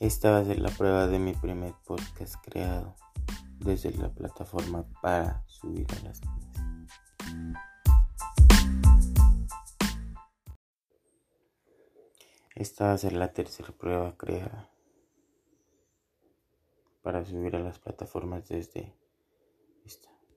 Esta va a ser la prueba de mi primer podcast creado desde la plataforma para subir a las Esta va a ser la tercera prueba creada para subir a las plataformas desde esta.